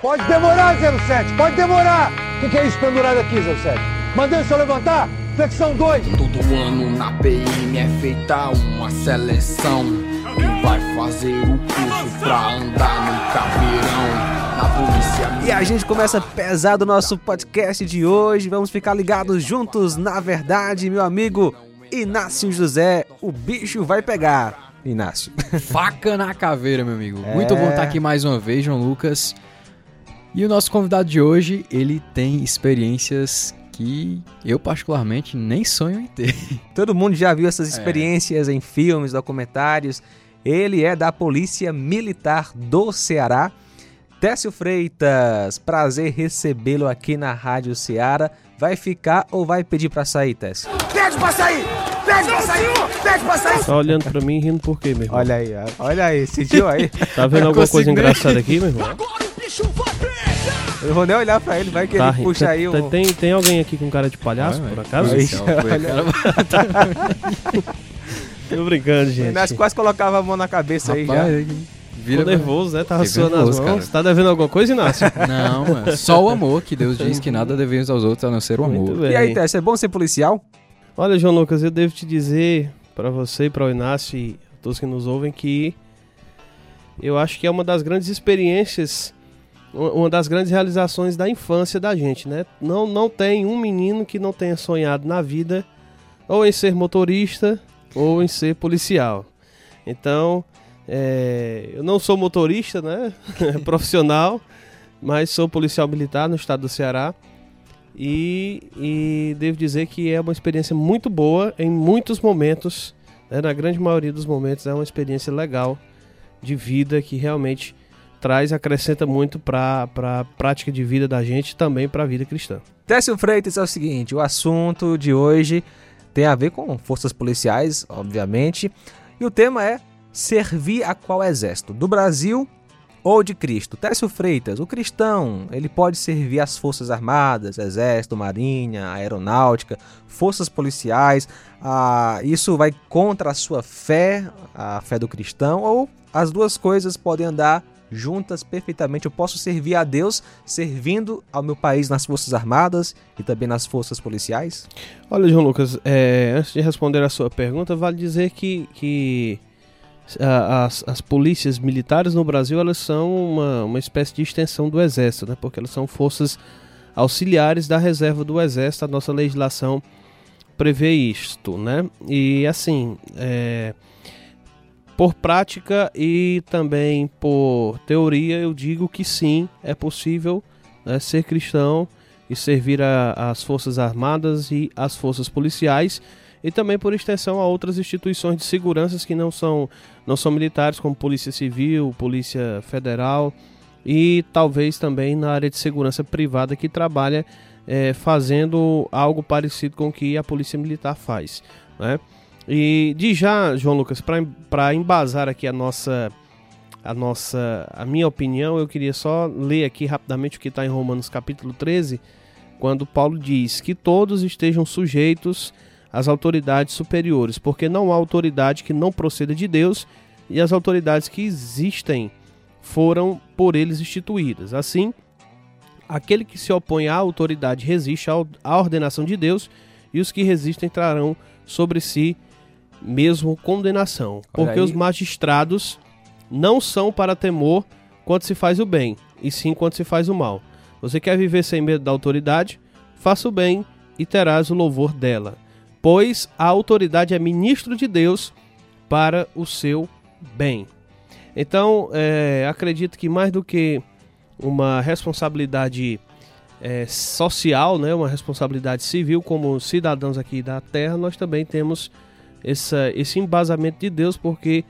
Pode demorar, 07, pode demorar. O que, que é isso pendurado aqui, 07? Mandei o senhor levantar? Flexão 2. Todo ano na PM é feita uma seleção. Quem vai fazer o curso pra andar no caveirão? Na polícia. E a gente começa pesado o nosso podcast de hoje. Vamos ficar ligados juntos, na verdade, meu amigo Inácio José. O bicho vai pegar. Inácio. Faca na caveira, meu amigo. Muito bom estar aqui mais uma vez, João Lucas. E o nosso convidado de hoje, ele tem experiências que eu particularmente nem sonho em ter. Todo mundo já viu essas experiências em filmes, documentários. Ele é da Polícia Militar do Ceará. Técio Freitas, prazer recebê-lo aqui na Rádio Ceará. Vai ficar ou vai pedir pra sair, Técio? Pede pra sair! Pede pra sair! Pede pra sair! Tá olhando pra mim e rindo por quê, meu irmão? Olha aí, olha aí, sentiu aí? Tá vendo alguma coisa engraçada aqui, meu irmão? Eu vou nem olhar pra ele, vai que Tá, ele puxa tem, aí um... tem, tem alguém aqui com cara de palhaço, por acaso? Aí, foi, cara. Tô brincando, O gente. Inácio quase colocava a mão na cabeça aí já. Rapaz, Tô vira nervoso, né? Tava suando as mãos. cara. Tá devendo alguma coisa, Inácio? Não, mano. Só o amor, que Deus diz que nada devemos aos outros a não ser o Muito amor. bem. E aí, Técio, é bom ser policial? Olha, João Lucas, eu devo te dizer pra você e para o Inácio e todos que nos ouvem que eu acho que é uma das grandes experiências, uma das grandes realizações da infância da gente, né? Não, não tem um menino que não tenha sonhado na vida ou em ser motorista ou em ser policial. Então, é, eu não sou motorista, né? Profissional, mas sou policial militar no estado do Ceará. E, e devo dizer que é uma experiência muito boa em muitos momentos, né? na grande maioria dos momentos é uma experiência legal de vida que realmente traz, acrescenta muito para a prática de vida da gente também para a vida cristã. Técio Freitas é o seguinte, o assunto de hoje tem a ver com forças policiais, obviamente, e o tema é servir a qual exército? Do Brasil ou de Cristo? Técio Freitas, o cristão, ele pode servir as forças armadas, exército, marinha, aeronáutica, forças policiais, ah, isso vai contra a sua fé, a fé do cristão, ou as duas coisas podem andar juntas perfeitamente. Eu posso servir a Deus servindo ao meu país nas Forças Armadas e também nas Forças Policiais? Olha, João Lucas, é, antes de responder a sua pergunta, vale dizer que, que a- as, as polícias militares no Brasil elas são uma, uma espécie de extensão do Exército, né? porque elas são forças auxiliares da reserva do Exército. A nossa legislação prevê isto. Né? E assim, é, por prática e também por teoria, eu digo que sim, é possível né, ser cristão e servir às Forças Armadas e às Forças Policiais e também por extensão a outras instituições de segurança que não são, não são militares, como Polícia Civil, Polícia Federal e talvez também na área de segurança privada que trabalha eh, fazendo algo parecido com o que a Polícia Militar faz. Né? E de já, João Lucas, para embasar aqui a nossa a nossa a minha opinião, eu queria só ler aqui rapidamente o que está em Romanos capítulo 13, quando Paulo diz que todos estejam sujeitos às autoridades superiores, porque não há autoridade que não proceda de Deus e as autoridades que existem foram por eles instituídas. Assim, aquele que se opõe à autoridade resiste à ordenação de Deus e os que resistem trarão sobre si mesmo condenação, porque os magistrados não são para temor quando se faz o bem, e sim quando se faz o mal. Você quer viver sem medo da autoridade? Faça o bem e terás o louvor dela, pois a autoridade é ministro de Deus para o seu bem. Então, é, acredito que mais do que uma responsabilidade é, social, né, uma responsabilidade civil como cidadãos aqui da Terra, nós também temos essa, esse embasamento de Deus, porque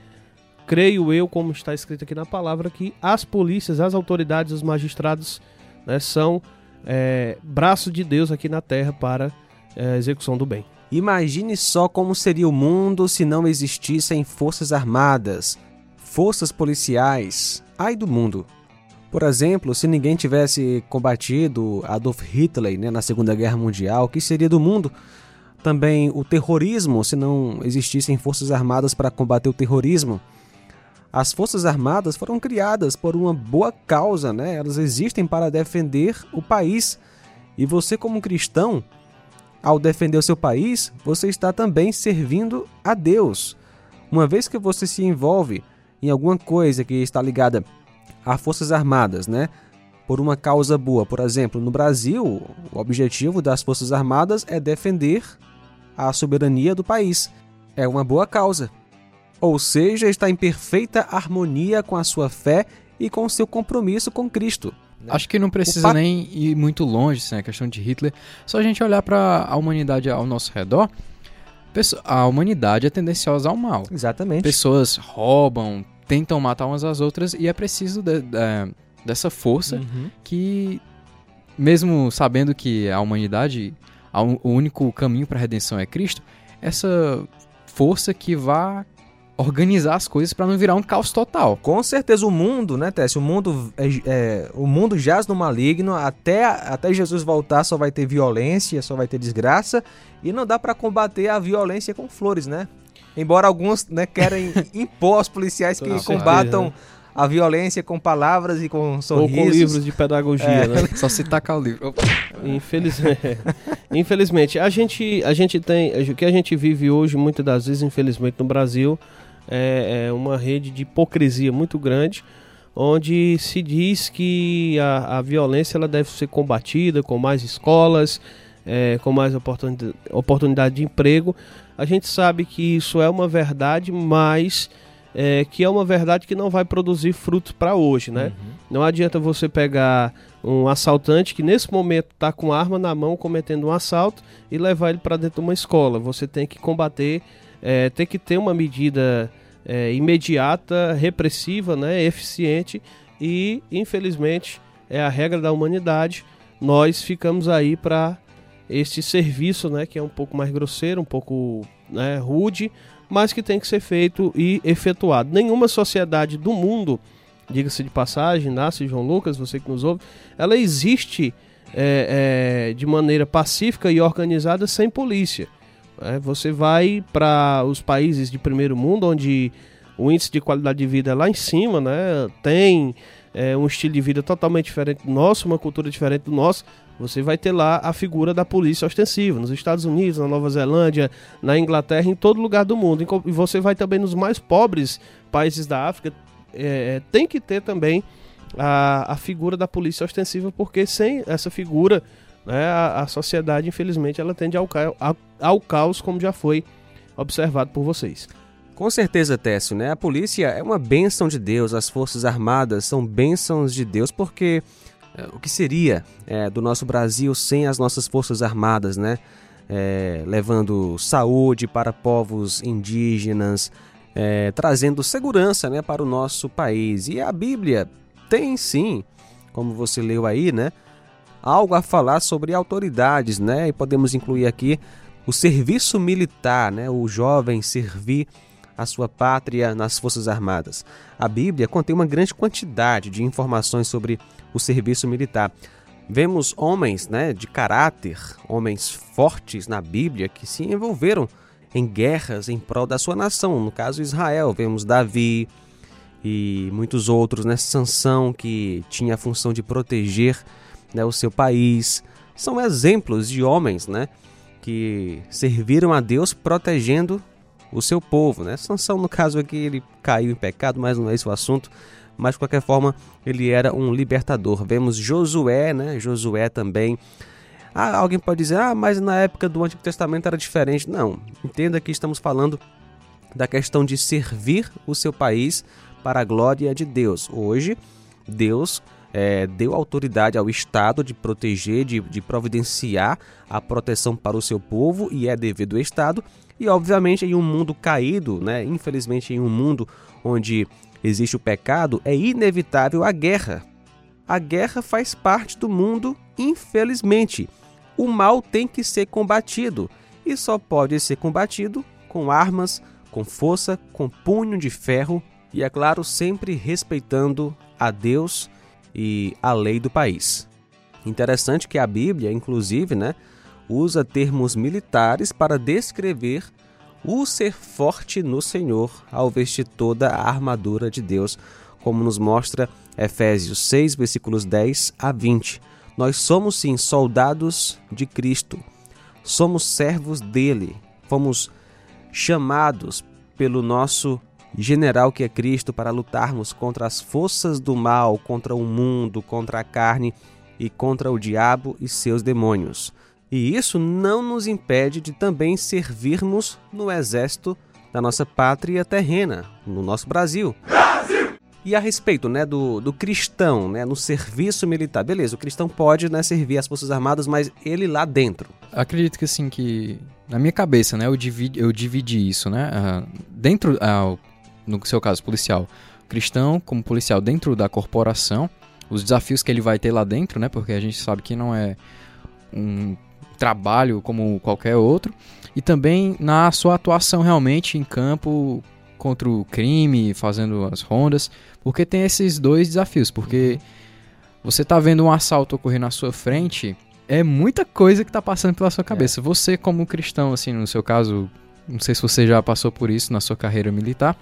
creio eu, como está escrito aqui na palavra, que as polícias, as autoridades, os magistrados né, são é, braço de Deus aqui na Terra para é, execução do bem. Imagine só como seria o mundo se não existissem forças armadas, forças policiais. Ai do mundo! Por exemplo, se ninguém tivesse combatido Adolf Hitler né, na Segunda Guerra Mundial, o que seria do mundo? Também o terrorismo, se não existissem forças armadas para combater o terrorismo. As Forças Armadas foram criadas por uma boa causa, né? Elas existem para defender o país. E você, como cristão, ao defender o seu país, você está também servindo a Deus. Uma vez que você se envolve em alguma coisa que está ligada a Forças Armadas, né? Por uma causa boa. Por exemplo, no Brasil, o objetivo das Forças Armadas é defender a soberania do país. É uma boa causa. Ou seja, está em perfeita harmonia com a sua fé e com o seu compromisso com Cristo. Acho que não precisa pa- nem ir muito longe, assim, a questão de Hitler. Só a gente olhar para a humanidade ao nosso redor. A humanidade é tendenciosa ao mal. Exatamente. Pessoas roubam, tentam matar umas às outras e é preciso de- de- dessa força Uhum. que, mesmo sabendo que a humanidade, o único caminho para a redenção é Cristo, essa força que vá organizar as coisas para não virar um caos total. Com certeza o mundo, né, Tess? O mundo, é, é, o mundo jaz no maligno. Até, até Jesus voltar só vai ter violência, só vai ter desgraça. E não dá pra combater a violência com flores, né? Embora alguns né, querem impor aos policiais que Com certeza, combatam né? A violência com palavras e com Ou sorrisos. com livros de pedagogia, É. né? Só se tacar o livro. Infelizmente, infelizmente a gente, a gente tem, o que a gente vive hoje, muitas das vezes, infelizmente, no Brasil, é, é uma rede de hipocrisia muito grande, onde se diz que a, a violência ela deve ser combatida com mais escolas, é, com mais oportunidade, oportunidade de emprego. A gente sabe que isso é uma verdade, mas é, que é uma verdade que não vai produzir frutos para hoje, né? Não adianta você pegar um assaltante que nesse momento está com arma na mão cometendo um assalto e levar ele para dentro de uma escola. Você tem que combater, é, tem que ter uma medida é, imediata, repressiva, né, eficiente e infelizmente é a regra da humanidade. Nós ficamos aí para este serviço, né, que é um pouco mais grosseiro, um pouco né, rude, mas que tem que ser feito e efetuado. Nenhuma sociedade do mundo diga-se de passagem, nasce João Lucas, você que nos ouve, ela existe é, é, de maneira pacífica e organizada sem polícia. É, você vai para os países de primeiro mundo, onde o índice de qualidade de vida é lá em cima, né? tem é, um estilo de vida totalmente diferente do nosso, uma cultura diferente do nosso. Você vai ter lá a figura da polícia ostensiva, nos Estados Unidos, na Nova Zelândia, na Inglaterra, em todo lugar do mundo. E você vai também nos mais pobres países da África, é, tem que ter também a, a figura da polícia ostensiva, porque sem essa figura, né, a, a sociedade, infelizmente, ela tende ao, ao, ao caos, como já foi observado por vocês. Com certeza, Técio, né? A polícia é uma bênção de Deus, as Forças Armadas são bênçãos de Deus, porque é, o que seria é, do nosso Brasil sem as nossas Forças Armadas, né? É, levando saúde para povos indígenas, trazendo segurança né, para o nosso país. E a Bíblia tem sim, como você leu aí, né? Algo a falar sobre autoridades, né? E podemos incluir aqui o serviço militar, né? O jovem servir a sua pátria nas Forças Armadas. A Bíblia contém uma grande quantidade de informações sobre o serviço militar. Vemos homens né, de caráter, homens fortes na Bíblia que se envolveram em guerras em prol da sua nação. No caso, Israel, vemos Davi e muitos outros, né? Sansão, que tinha a função de proteger né, o seu país. São exemplos de homens né, que serviram a Deus protegendo o seu povo, né? Sansão, no caso aqui, ele caiu em pecado, mas não é esse o assunto. Mas, de qualquer forma, ele era um libertador. Vemos Josué, né? Josué também. Ah, alguém pode dizer, ah, mas na época do Antigo Testamento era diferente. Não, entenda que estamos falando da questão de servir o seu país para a glória de Deus. Hoje, Deus é, deu autoridade ao Estado de proteger, de, de providenciar a proteção para o seu povo e é dever do Estado. E obviamente em um mundo caído, né, infelizmente em um mundo onde existe o pecado, é inevitável a guerra. A guerra faz parte do mundo, infelizmente. O mal tem que ser combatido e só pode ser combatido com armas, com força, com punho de ferro e, é claro, sempre respeitando a Deus e a lei do país. Interessante que a Bíblia, inclusive, né, usa termos militares para descrever o ser forte no Senhor ao vestir toda a armadura de Deus, como nos mostra Efésios 6, versículos 10 a 20. Nós somos sim soldados de Cristo, somos servos dele, fomos chamados pelo nosso general que é Cristo para lutarmos contra as forças do mal, contra o mundo, contra a carne e contra o diabo e seus demônios. E isso não nos impede de também servirmos no exército da nossa pátria terrena, no nosso Brasil. Brasil! E a respeito né, do, do cristão, né, no serviço militar, beleza, o cristão pode né, servir as Forças Armadas, mas ele lá dentro. Acredito que assim, que na minha cabeça, né, eu dividi, eu dividi isso, né, uh, dentro, uh, no seu caso policial, cristão como policial dentro da corporação, os desafios que ele vai ter lá dentro, né, porque a gente sabe que não é um trabalho como qualquer outro, e também na sua atuação realmente em campo contra o crime, fazendo as rondas, porque tem esses dois desafios, porque você tá vendo um assalto ocorrer na sua frente, é muita coisa que tá passando pela sua cabeça. É. Você como cristão, assim, no seu caso, não sei se você já passou por isso na sua carreira militar.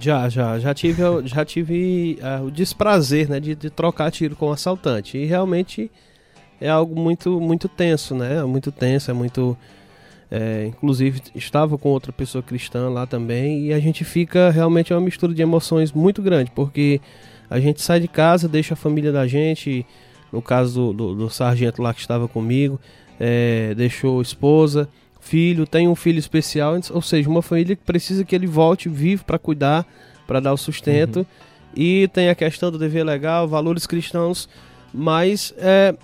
Já, já, já tive, já tive uh, o desprazer, né, de, de trocar tiro com o assaltante. E realmente é algo muito, muito tenso, né? É muito tenso, é muito. É, inclusive, estava com outra pessoa cristã lá também, e a gente fica realmente uma mistura de emoções muito grande, porque a gente sai de casa, deixa a família da gente, no caso do, do, do sargento lá que estava comigo, é, deixou esposa, filho, tem um filho especial, ou seja, uma família que precisa que ele volte vivo para cuidar, para dar o sustento, uhum. e tem a questão do dever legal, valores cristãos, mas é,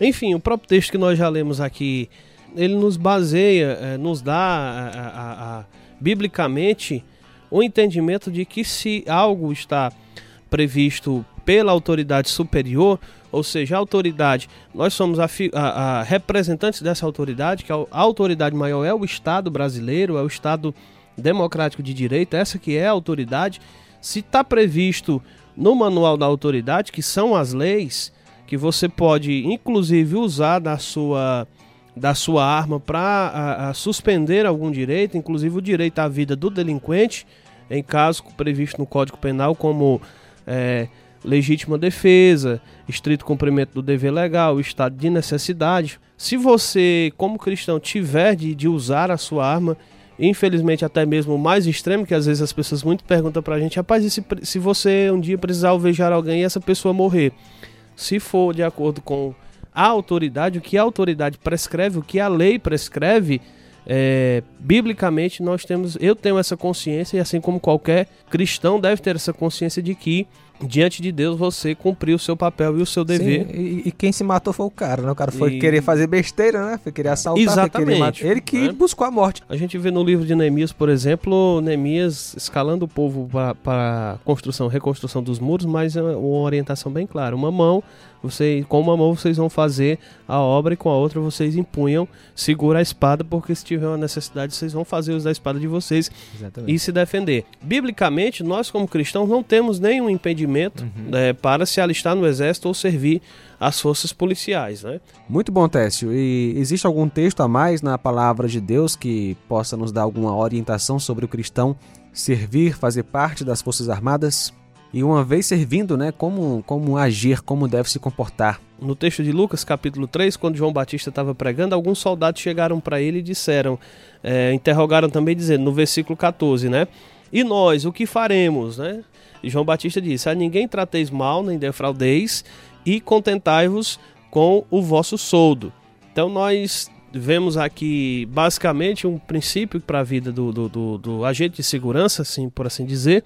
enfim, o próprio texto que nós já lemos aqui, ele nos baseia, é, nos dá a, a, a, biblicamente o entendimento de que se algo está previsto pela autoridade superior, ou seja, a autoridade, nós somos a, a, a, representantes dessa autoridade, que a, a autoridade maior é o Estado brasileiro, é o Estado democrático de direito, essa que é a autoridade. Se está previsto no manual da autoridade, que são as leis, que você pode inclusive usar da sua da sua arma para suspender algum direito, inclusive o direito à vida do delinquente, em caso previsto no Código Penal como é, legítima defesa, estrito cumprimento do dever legal, estado de necessidade. Se você, como cristão, tiver de, de usar a sua arma, infelizmente até mesmo o mais extremo, que às vezes as pessoas muito perguntam pra gente, rapaz, e se, se você um dia precisar alvejar alguém e essa pessoa morrer? Se for de acordo com a autoridade, o que a autoridade prescreve, o que a lei prescreve, é, biblicamente nós temos, eu tenho essa consciência e assim como qualquer cristão deve ter essa consciência de que diante de Deus você cumpriu o seu papel e o seu dever. Sim, e, e, quem se matou foi o cara, né? O cara foi e... querer fazer besteira, né? Foi querer assaltar, Exatamente, querer matar. Ele que né? buscou a morte. A gente vê no livro de Neemias, por exemplo, Neemias escalando o povo para construção, reconstrução dos muros, mas é uma orientação bem clara. Uma mão você, com uma mão vocês vão fazer a obra e com a outra vocês empunham, segura a espada, porque se tiver uma necessidade, vocês vão fazer uso da espada de vocês Exatamente. e se defender. Biblicamente, nós como cristãos não temos nenhum impedimento uhum. né, para se alistar no exército ou servir as forças policiais, né? Muito bom, Técio. E existe algum texto a mais na palavra de Deus que possa nos dar alguma orientação sobre o cristão servir, fazer parte das forças armadas? E uma vez servindo, né, como, como agir, como deve se comportar. No texto de Lucas, capítulo 3, quando João Batista estava pregando, alguns soldados chegaram para ele e disseram, é, interrogaram também dizendo, no versículo 14, né? E nós, o que faremos, né? E João Batista disse, a ninguém trateis mal, nem defraudeis, e contentai-vos com o vosso soldo. Então nós vemos aqui basicamente um princípio para a vida do, do, do, do agente de segurança, assim, por assim dizer,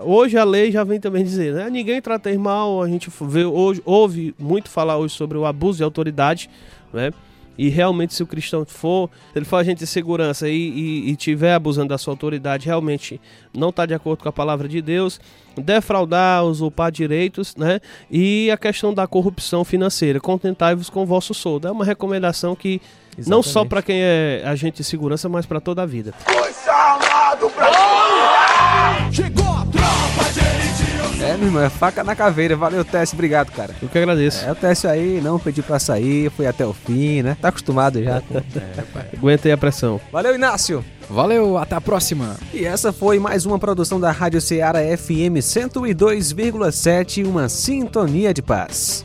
Hoje a lei já vem também dizer, né? Ninguém trata mal, a gente vê hoje, ouve muito falar hoje sobre o abuso de autoridade, né? E realmente, se o cristão for, ele for agente de segurança e, e, e tiver abusando da sua autoridade, realmente não está de acordo com a palavra de Deus, defraudar, usurpar direitos, né? E a questão da corrupção financeira, contentai-vos com o vosso soldo. É uma recomendação que Exatamente. não só para quem é agente de segurança, mas para toda a vida. Foi chamado pra... Chegou é, meu irmão, é faca na caveira. Valeu, Técio. Obrigado, cara. Eu que agradeço. É, o Técio aí não pediu pra sair, foi até o fim, né? Tá acostumado já. Com... é, pai. Aguentei a pressão. Valeu, Inácio. Valeu, até a próxima. E essa foi mais uma produção da Rádio Ceará FM 102,7, uma sintonia de paz.